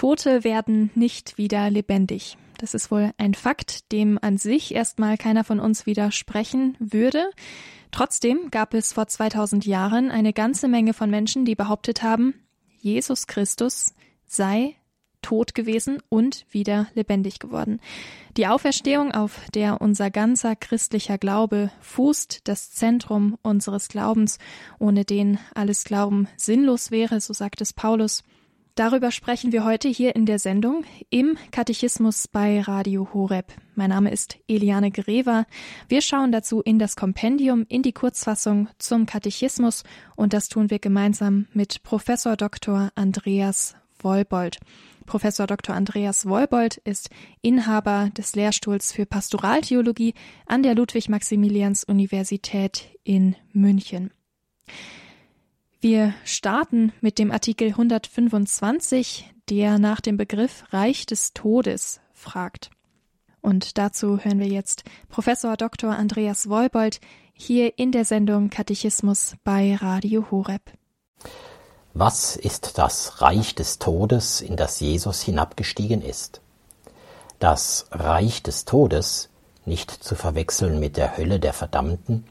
Tote werden nicht wieder lebendig. Das ist wohl ein Fakt, dem an sich erstmal keiner von uns widersprechen würde. Trotzdem gab es vor 2000 Jahren eine ganze Menge von Menschen, die behauptet haben, Jesus Christus sei tot gewesen und wieder lebendig geworden. Die Auferstehung, auf der unser ganzer christlicher Glaube fußt, das Zentrum unseres Glaubens, ohne den alles Glauben sinnlos wäre, so sagt es Paulus. Darüber sprechen wir heute hier in der Sendung im Katechismus bei Radio Horeb. Mein Name ist Eliane Grever. Wir schauen dazu in das Kompendium, in die Kurzfassung zum Katechismus und das tun wir gemeinsam mit Professor Dr. Andreas Wolbold. Professor Dr. Andreas Wolbold ist Inhaber des Lehrstuhls für Pastoraltheologie an der Ludwig-Maximilians-Universität in München. Wir starten mit dem Artikel 125, der nach dem Begriff Reich des Todes fragt. Und dazu hören wir jetzt Professor Dr. Andreas Wolbold hier in der Sendung Katechismus bei Radio Horeb. Was ist das Reich des Todes, in das Jesus hinabgestiegen ist? Das Reich des Todes, nicht zu verwechseln mit der Hölle der Verdammten,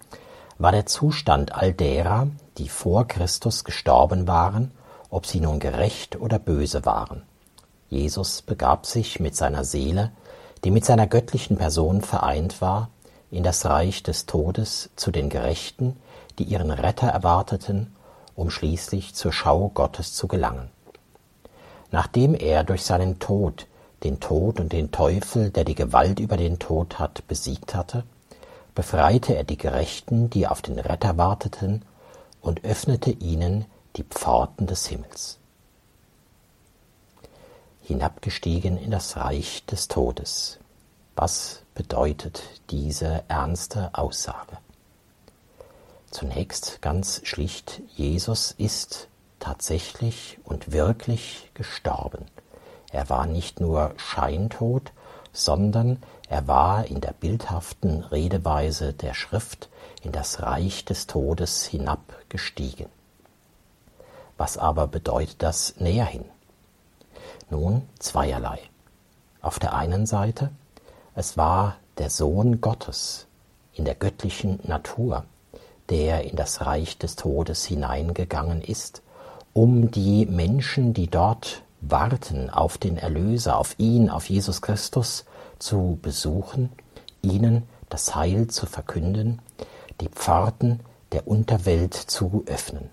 war der Zustand all derer, die vor Christus gestorben waren, ob sie nun gerecht oder böse waren. Jesus begab sich mit seiner Seele, die mit seiner göttlichen Person vereint war, in das Reich des Todes zu den Gerechten, die ihren Retter erwarteten um schließlich zur Schau Gottes zu gelangen. Nachdem er durch seinen Tod den Tod und den Teufel, der die Gewalt über den Tod hat, besiegt hatte, befreite er die Gerechten, die auf den Retter warteten, und öffnete ihnen die Pforten des Himmels. Hinabgestiegen in das Reich des Todes. Was bedeutet diese ernste Aussage? Zunächst ganz schlicht, Jesus ist tatsächlich und wirklich gestorben. Er war nicht nur scheintot, sondern er war in der bildhaften Redeweise der Schrift in das Reich des Todes hinabgestiegen. Was aber bedeutet das näherhin? Nun zweierlei. Auf der einen Seite, es war der Sohn Gottes in der göttlichen Natur, der in das Reich des Todes hineingegangen ist, um die Menschen, die dort warten auf den Erlöser, auf ihn, auf Jesus Christus, zu besuchen, ihnen das Heil zu verkünden, die Pforten der Unterwelt zu öffnen.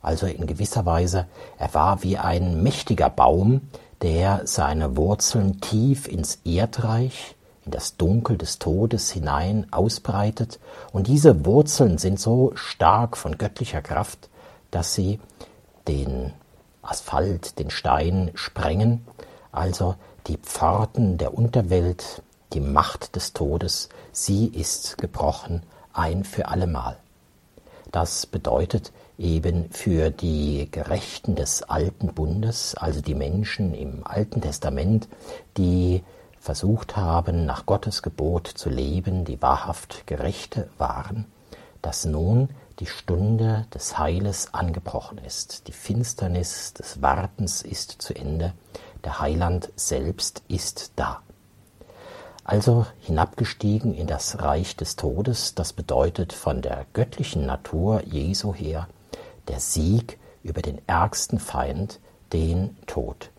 Also in gewisser Weise, er war wie ein mächtiger Baum, der seine Wurzeln tief ins Erdreich, in das Dunkel des Todes hinein ausbreitet, und diese Wurzeln sind so stark von göttlicher Kraft, dass sie den Asphalt, den Stein sprengen, also die Pforten der Unterwelt, die Macht des Todes, sie ist gebrochen ein für allemal. Das bedeutet eben für die Gerechten des alten Bundes, also die Menschen im Alten Testament, die versucht haben, nach Gottes Gebot zu leben, die wahrhaft Gerechte waren, dass nun die Stunde des Heiles angebrochen ist. Die Finsternis des Wartens ist zu Ende. Der Heiland selbst ist da. Also hinabgestiegen in das Reich des Todes, das bedeutet von der göttlichen Natur Jesu her der Sieg über den ärgsten Feind, den Tod.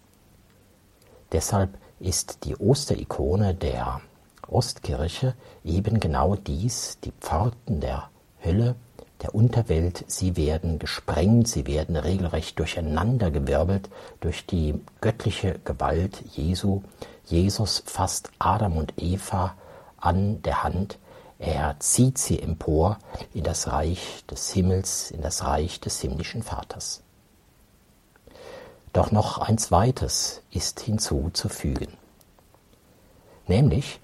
Deshalb ist die Osterikone der Ostkirche eben genau dies, die Pforten der Hölle, der Unterwelt, sie werden gesprengt, sie werden regelrecht durcheinandergewirbelt durch die göttliche Gewalt Jesu. Jesus fasst Adam und Eva an der Hand, er zieht sie empor in das Reich des Himmels, in das Reich des himmlischen Vaters. Doch noch ein zweites ist hinzuzufügen. Nämlich,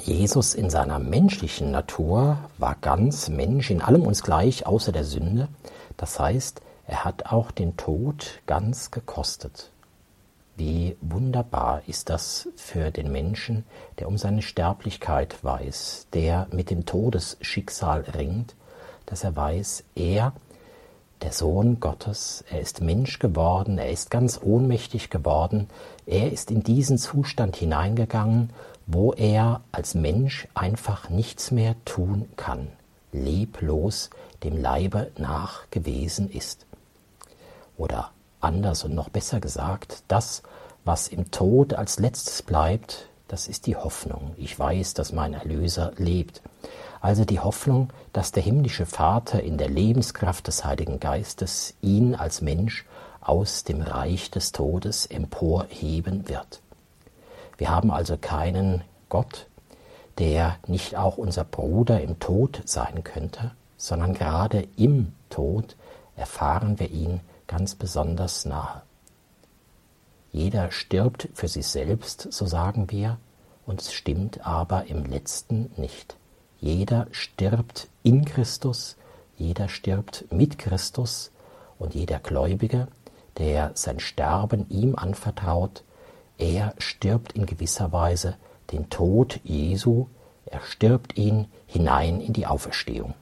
Jesus in seiner menschlichen Natur war ganz Mensch, in allem uns gleich, außer der Sünde. Das heißt, er hat auch den Tod ganz gekostet. Wie wunderbar ist das für den Menschen, der um seine Sterblichkeit weiß, der mit dem Todesschicksal ringt, dass er weiß, er der Sohn Gottes, er ist Mensch geworden, er ist ganz ohnmächtig geworden, er ist in diesen Zustand hineingegangen, wo er als Mensch einfach nichts mehr tun kann, leblos dem Leibe nach gewesen ist. Oder anders und noch besser gesagt, das, was im Tod als letztes bleibt, das ist die Hoffnung. Ich weiß, dass mein Erlöser lebt. Also die Hoffnung, dass der himmlische Vater in der Lebenskraft des Heiligen Geistes ihn als Mensch aus dem Reich des Todes emporheben wird. Wir haben also keinen Gott, der nicht auch unser Bruder im Tod sein könnte, sondern gerade im Tod erfahren wir ihn ganz besonders nahe. Jeder stirbt für sich selbst, so sagen wir, und es stimmt aber im letzten nicht. Jeder stirbt in Christus, jeder stirbt mit Christus und jeder Gläubige, der sein Sterben ihm anvertraut, er stirbt in gewisser Weise den Tod Jesu, er stirbt ihn hinein in die Auferstehung.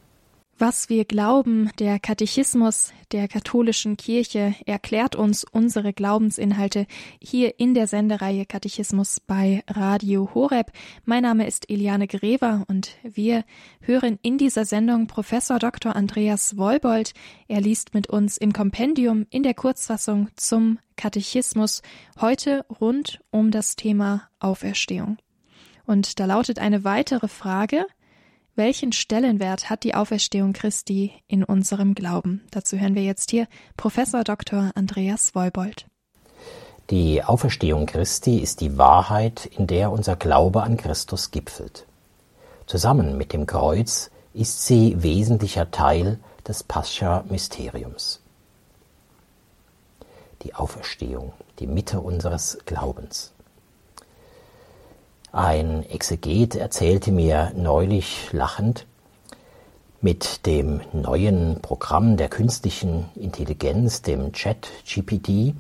Was wir glauben, der Katechismus der katholischen Kirche erklärt uns unsere Glaubensinhalte hier in der Sendereihe Katechismus bei Radio Horeb. Mein Name ist Eliane Grever und wir hören in dieser Sendung Professor Dr. Andreas Wolbold. Er liest mit uns im Kompendium in der Kurzfassung zum Katechismus heute rund um das Thema Auferstehung. Und da lautet eine weitere Frage, welchen Stellenwert hat die Auferstehung Christi in unserem Glauben? Dazu hören wir jetzt hier Professor Dr. Andreas Wolbold. Die Auferstehung Christi ist die Wahrheit, in der unser Glaube an Christus gipfelt. Zusammen mit dem Kreuz ist sie wesentlicher Teil des Pascha-Mysteriums. Die Auferstehung, die Mitte unseres Glaubens. Ein Exeget erzählte mir neulich lachend, mit dem neuen Programm der künstlichen Intelligenz, dem Chat GPT,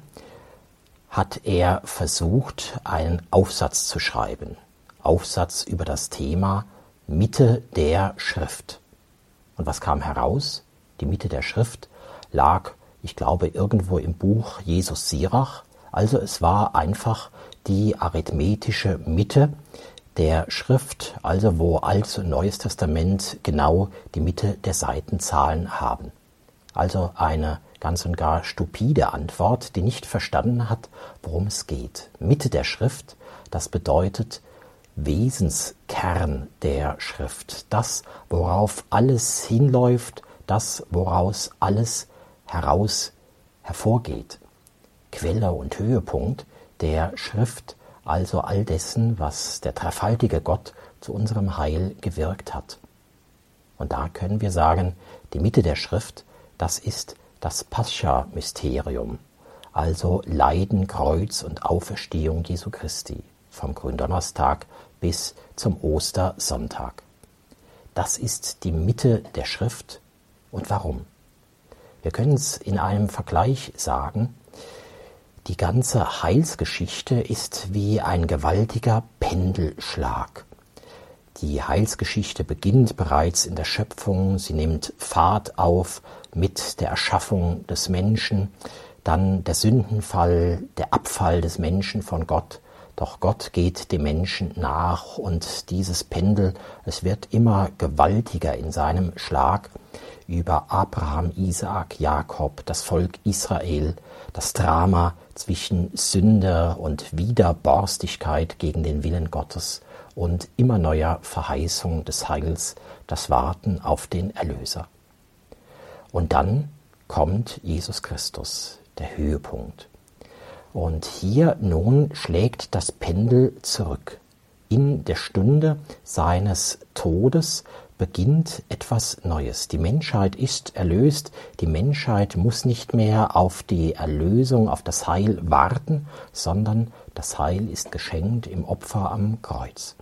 hat er versucht, einen Aufsatz zu schreiben. Aufsatz über das Thema Mitte der Schrift. Und was kam heraus? Die Mitte der Schrift lag, ich glaube, irgendwo im Buch Jesus Sirach. Also es war einfach die arithmetische Mitte der Schrift, also wo Altes und Neues Testament genau die Mitte der Seitenzahlen haben. Also eine ganz und gar stupide Antwort, die nicht verstanden hat, worum es geht. Mitte der Schrift, das bedeutet Wesenskern der Schrift, das, worauf alles hinläuft, das, woraus alles heraus hervorgeht. Quelle und Höhepunkt der Schrift, also all dessen, was der dreifaltige Gott zu unserem Heil gewirkt hat. Und da können wir sagen, die Mitte der Schrift, das ist das Pascha-Mysterium, also Leiden, Kreuz und Auferstehung Jesu Christi vom Gründonnerstag bis zum Ostersonntag. Das ist die Mitte der Schrift. Und warum? Wir können es in einem Vergleich sagen, die ganze Heilsgeschichte ist wie ein gewaltiger Pendelschlag. Die Heilsgeschichte beginnt bereits in der Schöpfung, sie nimmt Fahrt auf mit der Erschaffung des Menschen, dann der Sündenfall, der Abfall des Menschen von Gott, doch Gott geht dem Menschen nach und dieses Pendel, es wird immer gewaltiger in seinem Schlag über Abraham, Isaak, Jakob, das Volk Israel, das Drama zwischen Sünde und Widerborstigkeit gegen den Willen Gottes und immer neuer Verheißung des Heils, das Warten auf den Erlöser. Und dann kommt Jesus Christus, der Höhepunkt. Und hier nun schlägt das Pendel zurück. In der Stunde seines Todes beginnt etwas Neues. Die Menschheit ist erlöst, die Menschheit muss nicht mehr auf die Erlösung, auf das Heil warten, sondern das Heil ist geschenkt im Opfer am Kreuz.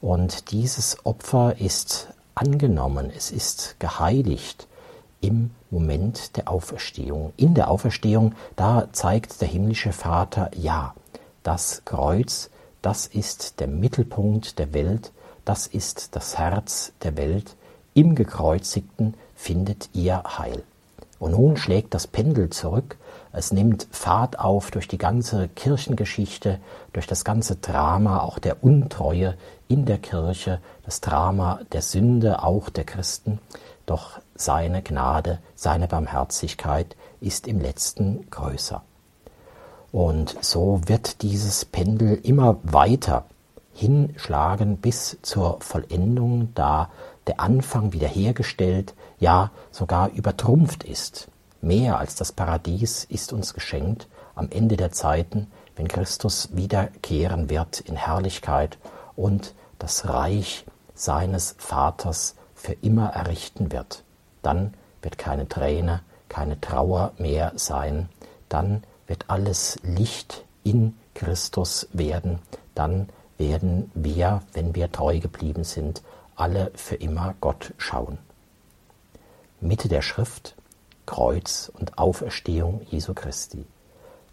Und dieses Opfer ist angenommen, es ist geheiligt im Moment der Auferstehung. In der Auferstehung, da zeigt der himmlische Vater, ja, das Kreuz, das ist der Mittelpunkt der Welt, das ist das Herz der Welt, im Gekreuzigten findet ihr Heil. Und nun schlägt das Pendel zurück, es nimmt Fahrt auf durch die ganze Kirchengeschichte, durch das ganze Drama auch der Untreue in der Kirche, das Drama der Sünde auch der Christen. Doch seine Gnade, seine Barmherzigkeit ist im letzten größer. Und so wird dieses Pendel immer weiter hinschlagen bis zur Vollendung, da der Anfang wiederhergestellt, ja sogar übertrumpft ist. Mehr als das Paradies ist uns geschenkt am Ende der Zeiten, wenn Christus wiederkehren wird in Herrlichkeit und das Reich seines Vaters für immer errichten wird. Dann wird keine Träne, keine Trauer mehr sein, dann wird alles Licht in Christus werden, dann werden wir, wenn wir treu geblieben sind, alle für immer Gott schauen. Mitte der Schrift Kreuz und Auferstehung Jesu Christi.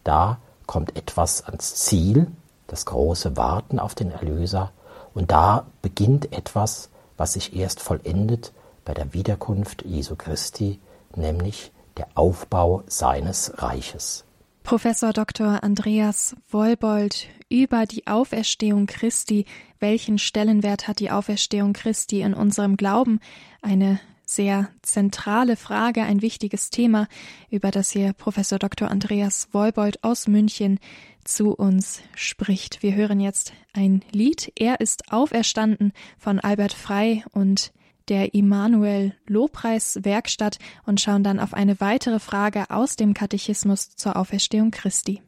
Da kommt etwas ans Ziel, das große Warten auf den Erlöser, und da beginnt etwas, was sich erst vollendet bei der Wiederkunft Jesu Christi, nämlich der Aufbau seines Reiches. Professor Dr. Andreas Wollbold über die Auferstehung Christi. Welchen Stellenwert hat die Auferstehung Christi in unserem Glauben? Eine sehr zentrale Frage, ein wichtiges Thema, über das hier Professor Dr. Andreas Wollbold aus München zu uns spricht. Wir hören jetzt ein Lied. Er ist auferstanden von Albert Frei und der Immanuel Lobpreis Werkstatt und schauen dann auf eine weitere Frage aus dem Katechismus zur Auferstehung Christi.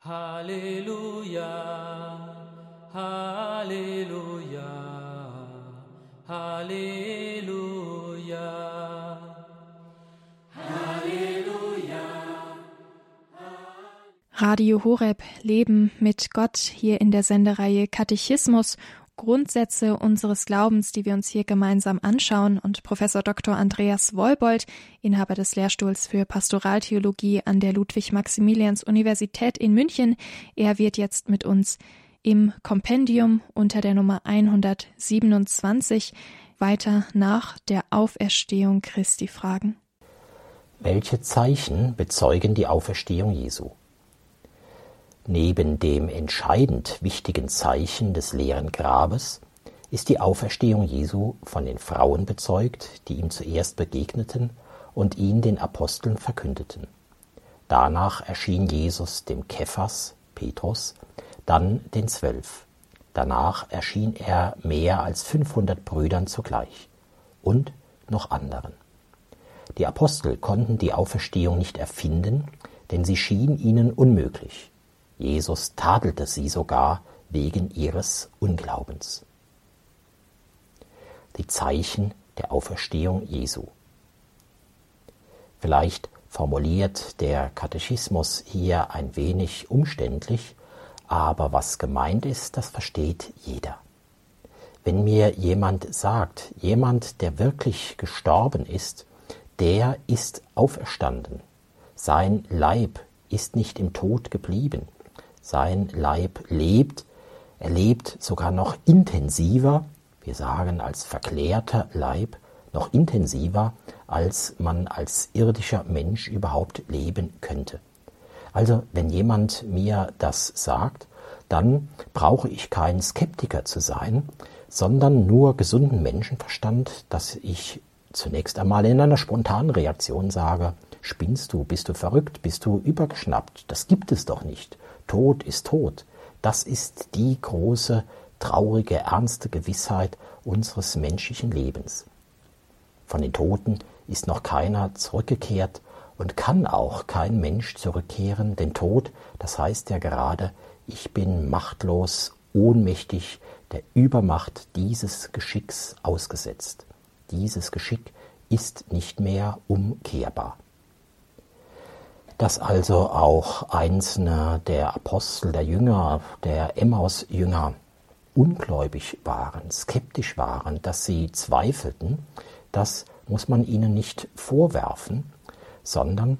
Halleluja, Halleluja, Halleluja, Halleluja. Radio Horeb Leben mit Gott hier in der Sendereihe Katechismus Grundsätze unseres Glaubens, die wir uns hier gemeinsam anschauen. Und Professor Dr. Andreas Wollbold, Inhaber des Lehrstuhls für Pastoraltheologie an der Ludwig-Maximilians-Universität in München, er wird jetzt mit uns im Kompendium unter der Nummer 127 weiter nach der Auferstehung Christi fragen. Welche Zeichen bezeugen die Auferstehung Jesu? Neben dem entscheidend wichtigen Zeichen des leeren Grabes ist die Auferstehung Jesu von den Frauen bezeugt, die ihm zuerst begegneten und ihn den Aposteln verkündeten. Danach erschien Jesus dem Kephas, Petrus, dann den Zwölf. Danach erschien er mehr als 500 Brüdern zugleich und noch anderen. Die Apostel konnten die Auferstehung nicht erfinden, denn sie schien ihnen unmöglich. Jesus tadelte sie sogar wegen ihres Unglaubens. Die Zeichen der Auferstehung Jesu. Vielleicht formuliert der Katechismus hier ein wenig umständlich, aber was gemeint ist, das versteht jeder. Wenn mir jemand sagt, jemand, der wirklich gestorben ist, der ist auferstanden, sein Leib ist nicht im Tod geblieben, sein Leib lebt. Er lebt sogar noch intensiver, wir sagen als verklärter Leib, noch intensiver, als man als irdischer Mensch überhaupt leben könnte. Also wenn jemand mir das sagt, dann brauche ich kein Skeptiker zu sein, sondern nur gesunden Menschenverstand, dass ich zunächst einmal in einer spontanen Reaktion sage, spinnst du, bist du verrückt, bist du übergeschnappt, das gibt es doch nicht. Tod ist Tod. Das ist die große, traurige, ernste Gewissheit unseres menschlichen Lebens. Von den Toten ist noch keiner zurückgekehrt und kann auch kein Mensch zurückkehren, denn Tod, das heißt ja gerade, ich bin machtlos, ohnmächtig der Übermacht dieses Geschicks ausgesetzt. Dieses Geschick ist nicht mehr umkehrbar dass also auch einzelne der Apostel, der Jünger, der Emmaus-Jünger ungläubig waren, skeptisch waren, dass sie zweifelten, das muss man ihnen nicht vorwerfen, sondern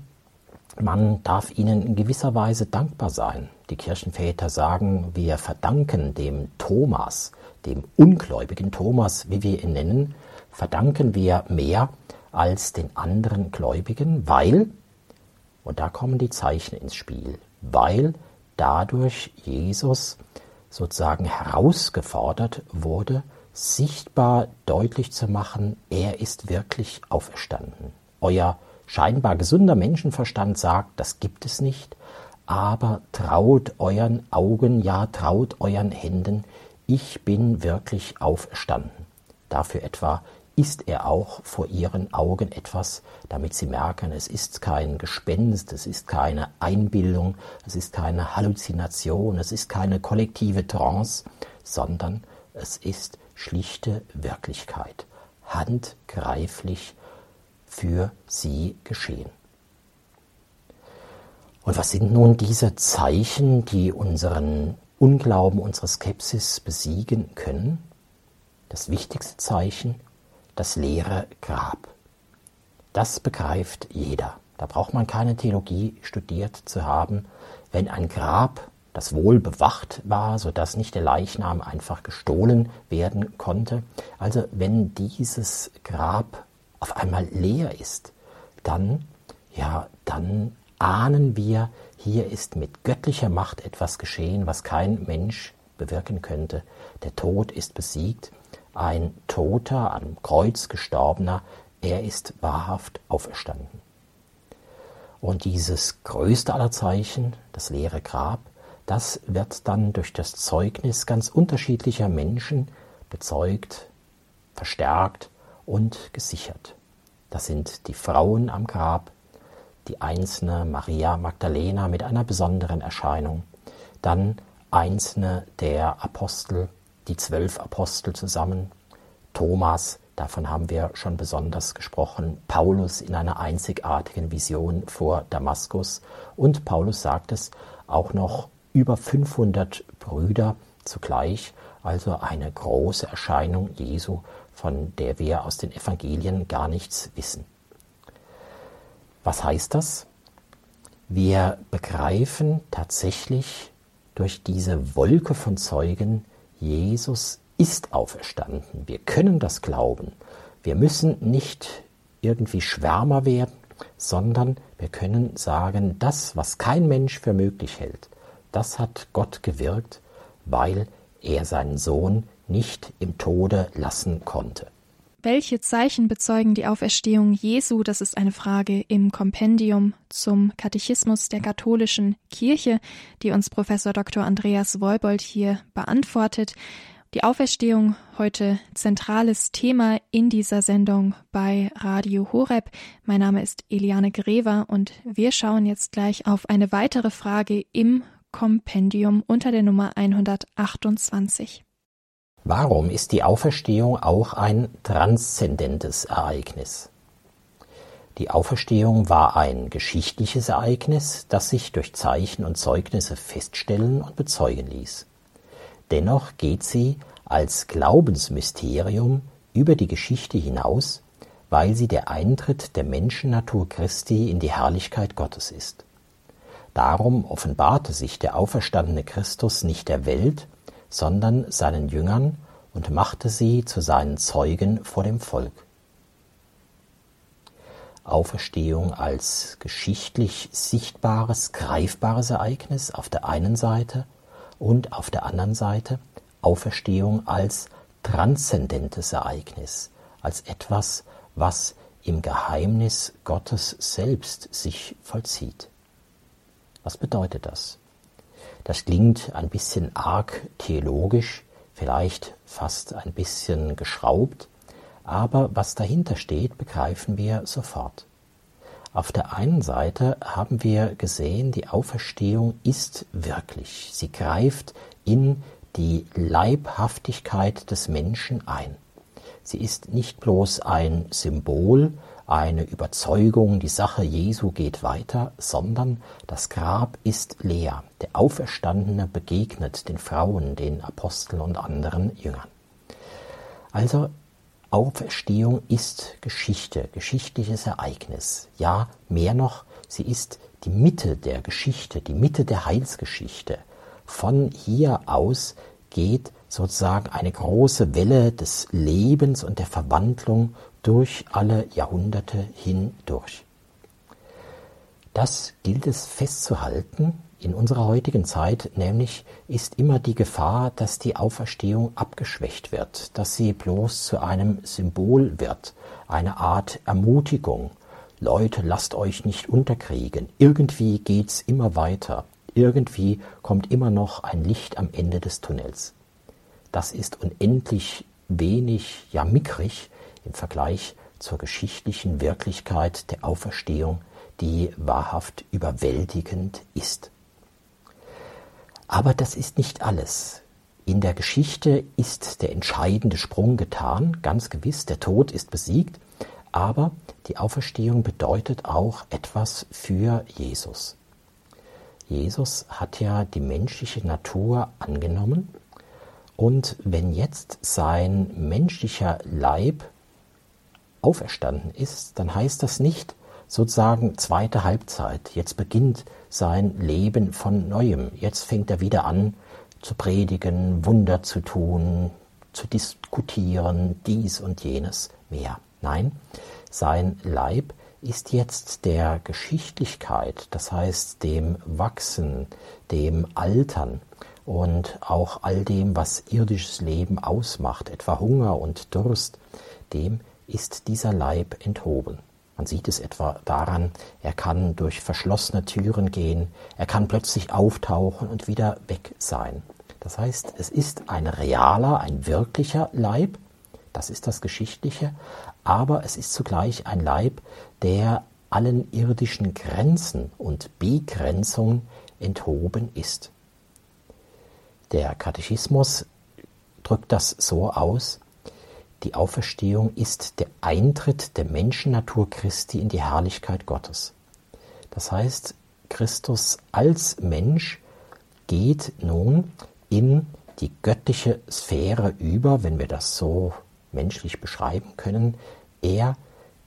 man darf ihnen in gewisser Weise dankbar sein. Die Kirchenväter sagen, wir verdanken dem Thomas, dem ungläubigen Thomas, wie wir ihn nennen, verdanken wir mehr als den anderen Gläubigen, weil, und da kommen die Zeichen ins Spiel, weil dadurch Jesus sozusagen herausgefordert wurde, sichtbar deutlich zu machen, er ist wirklich auferstanden. Euer scheinbar gesunder Menschenverstand sagt, das gibt es nicht, aber traut euren Augen, ja traut euren Händen, ich bin wirklich auferstanden. Dafür etwa ist er auch vor ihren Augen etwas, damit sie merken, es ist kein Gespenst, es ist keine Einbildung, es ist keine Halluzination, es ist keine kollektive Trance, sondern es ist schlichte Wirklichkeit, handgreiflich für sie geschehen. Und was sind nun diese Zeichen, die unseren Unglauben, unsere Skepsis besiegen können? Das wichtigste Zeichen das leere Grab. Das begreift jeder. Da braucht man keine Theologie studiert zu haben. Wenn ein Grab, das wohl bewacht war, sodass nicht der Leichnam einfach gestohlen werden konnte, also wenn dieses Grab auf einmal leer ist, dann, ja, dann ahnen wir, hier ist mit göttlicher Macht etwas geschehen, was kein Mensch bewirken könnte. Der Tod ist besiegt ein Toter, am Kreuz gestorbener, er ist wahrhaft auferstanden. Und dieses größte aller Zeichen, das leere Grab, das wird dann durch das Zeugnis ganz unterschiedlicher Menschen bezeugt, verstärkt und gesichert. Das sind die Frauen am Grab, die einzelne Maria Magdalena mit einer besonderen Erscheinung, dann einzelne der Apostel, die zwölf Apostel zusammen, Thomas, davon haben wir schon besonders gesprochen, Paulus in einer einzigartigen Vision vor Damaskus und Paulus sagt es auch noch über 500 Brüder zugleich, also eine große Erscheinung Jesu, von der wir aus den Evangelien gar nichts wissen. Was heißt das? Wir begreifen tatsächlich durch diese Wolke von Zeugen, Jesus ist auferstanden. Wir können das glauben. Wir müssen nicht irgendwie Schwärmer werden, sondern wir können sagen, das, was kein Mensch für möglich hält, das hat Gott gewirkt, weil er seinen Sohn nicht im Tode lassen konnte. Welche Zeichen bezeugen die Auferstehung Jesu? Das ist eine Frage im Kompendium zum Katechismus der katholischen Kirche, die uns Professor Dr. Andreas Wolbold hier beantwortet. Die Auferstehung heute zentrales Thema in dieser Sendung bei Radio Horeb. Mein Name ist Eliane Grever und wir schauen jetzt gleich auf eine weitere Frage im Kompendium unter der Nummer 128. Warum ist die Auferstehung auch ein transzendentes Ereignis? Die Auferstehung war ein geschichtliches Ereignis, das sich durch Zeichen und Zeugnisse feststellen und bezeugen ließ. Dennoch geht sie als Glaubensmysterium über die Geschichte hinaus, weil sie der Eintritt der Menschennatur Christi in die Herrlichkeit Gottes ist. Darum offenbarte sich der auferstandene Christus nicht der Welt, sondern seinen Jüngern und machte sie zu seinen Zeugen vor dem Volk. Auferstehung als geschichtlich sichtbares, greifbares Ereignis auf der einen Seite und auf der anderen Seite Auferstehung als transzendentes Ereignis, als etwas, was im Geheimnis Gottes selbst sich vollzieht. Was bedeutet das? Das klingt ein bisschen arg theologisch, vielleicht fast ein bisschen geschraubt, aber was dahinter steht, begreifen wir sofort. Auf der einen Seite haben wir gesehen, die Auferstehung ist wirklich. Sie greift in die Leibhaftigkeit des Menschen ein. Sie ist nicht bloß ein Symbol, eine Überzeugung, die Sache Jesu geht weiter, sondern das Grab ist leer. Der Auferstandene begegnet den Frauen, den Aposteln und anderen Jüngern. Also Auferstehung ist Geschichte, geschichtliches Ereignis. Ja, mehr noch, sie ist die Mitte der Geschichte, die Mitte der Heilsgeschichte. Von hier aus geht sozusagen eine große Welle des Lebens und der Verwandlung durch alle Jahrhunderte hindurch. Das gilt es festzuhalten in unserer heutigen Zeit, nämlich ist immer die Gefahr, dass die Auferstehung abgeschwächt wird, dass sie bloß zu einem Symbol wird, eine Art Ermutigung. Leute, lasst euch nicht unterkriegen. Irgendwie geht's immer weiter. Irgendwie kommt immer noch ein Licht am Ende des Tunnels. Das ist unendlich wenig, ja mickrig im Vergleich zur geschichtlichen Wirklichkeit der Auferstehung, die wahrhaft überwältigend ist. Aber das ist nicht alles. In der Geschichte ist der entscheidende Sprung getan, ganz gewiss, der Tod ist besiegt, aber die Auferstehung bedeutet auch etwas für Jesus. Jesus hat ja die menschliche Natur angenommen und wenn jetzt sein menschlicher Leib auferstanden ist, dann heißt das nicht sozusagen zweite Halbzeit. Jetzt beginnt sein Leben von neuem. Jetzt fängt er wieder an zu predigen, Wunder zu tun, zu diskutieren, dies und jenes mehr. Nein, sein Leib ist jetzt der Geschichtlichkeit, das heißt dem Wachsen, dem Altern und auch all dem, was irdisches Leben ausmacht, etwa Hunger und Durst, dem ist dieser Leib enthoben. Man sieht es etwa daran, er kann durch verschlossene Türen gehen, er kann plötzlich auftauchen und wieder weg sein. Das heißt, es ist ein realer, ein wirklicher Leib, das ist das Geschichtliche, aber es ist zugleich ein Leib, der allen irdischen Grenzen und Begrenzungen enthoben ist. Der Katechismus drückt das so aus, die Auferstehung ist der Eintritt der Menschennatur Christi in die Herrlichkeit Gottes. Das heißt, Christus als Mensch geht nun in die göttliche Sphäre über, wenn wir das so menschlich beschreiben können. Er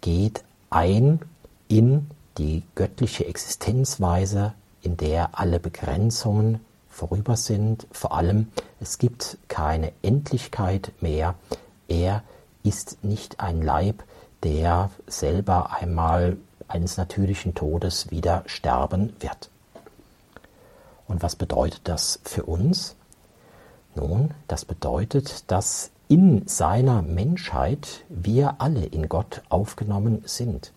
geht ein in die göttliche Existenzweise, in der alle Begrenzungen vorüber sind. Vor allem, es gibt keine Endlichkeit mehr, er ist nicht ein Leib, der selber einmal eines natürlichen Todes wieder sterben wird. Und was bedeutet das für uns? Nun, das bedeutet, dass in seiner Menschheit wir alle in Gott aufgenommen sind.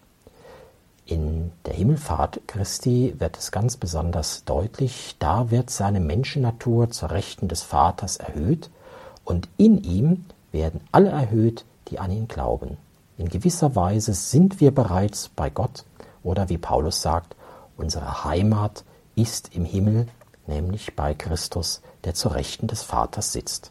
In der Himmelfahrt Christi wird es ganz besonders deutlich, da wird seine Menschennatur zur Rechten des Vaters erhöht und in ihm werden alle erhöht, die an ihn glauben. In gewisser Weise sind wir bereits bei Gott oder wie Paulus sagt, unsere Heimat ist im Himmel, nämlich bei Christus, der zur Rechten des Vaters sitzt.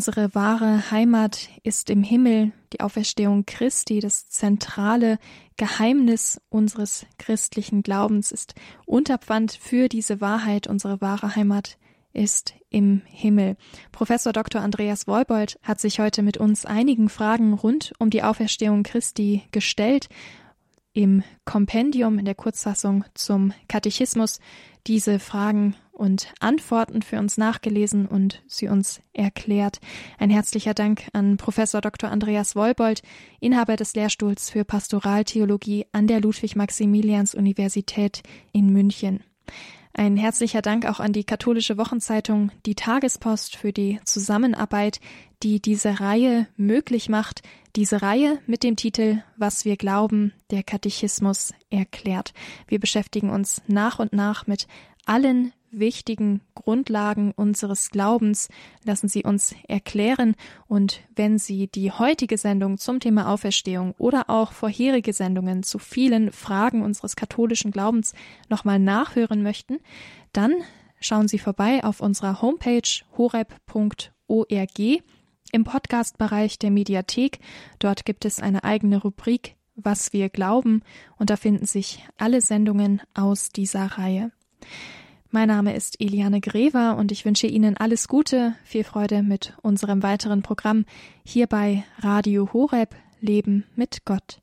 Unsere wahre Heimat ist im Himmel, die Auferstehung Christi, das zentrale Geheimnis unseres christlichen Glaubens ist Unterpfand für diese Wahrheit. Unsere wahre Heimat ist im Himmel. Professor Dr. Andreas Wolbold hat sich heute mit uns einigen Fragen rund um die Auferstehung Christi gestellt. Im Kompendium in der Kurzfassung zum Katechismus diese Fragen und Antworten für uns nachgelesen und sie uns erklärt. Ein herzlicher Dank an Professor Dr. Andreas Wolbold, Inhaber des Lehrstuhls für Pastoraltheologie an der Ludwig-Maximilians-Universität in München. Ein herzlicher Dank auch an die katholische Wochenzeitung Die Tagespost für die Zusammenarbeit, die diese Reihe möglich macht. Diese Reihe mit dem Titel Was wir glauben, der Katechismus erklärt. Wir beschäftigen uns nach und nach mit allen wichtigen Grundlagen unseres Glaubens lassen Sie uns erklären und wenn Sie die heutige Sendung zum Thema Auferstehung oder auch vorherige Sendungen zu vielen Fragen unseres katholischen Glaubens nochmal nachhören möchten, dann schauen Sie vorbei auf unserer Homepage horeb.org im Podcastbereich der Mediathek. Dort gibt es eine eigene Rubrik Was wir glauben und da finden sich alle Sendungen aus dieser Reihe. Mein Name ist Eliane Grever und ich wünsche Ihnen alles Gute, viel Freude mit unserem weiteren Programm hier bei Radio Horeb Leben mit Gott.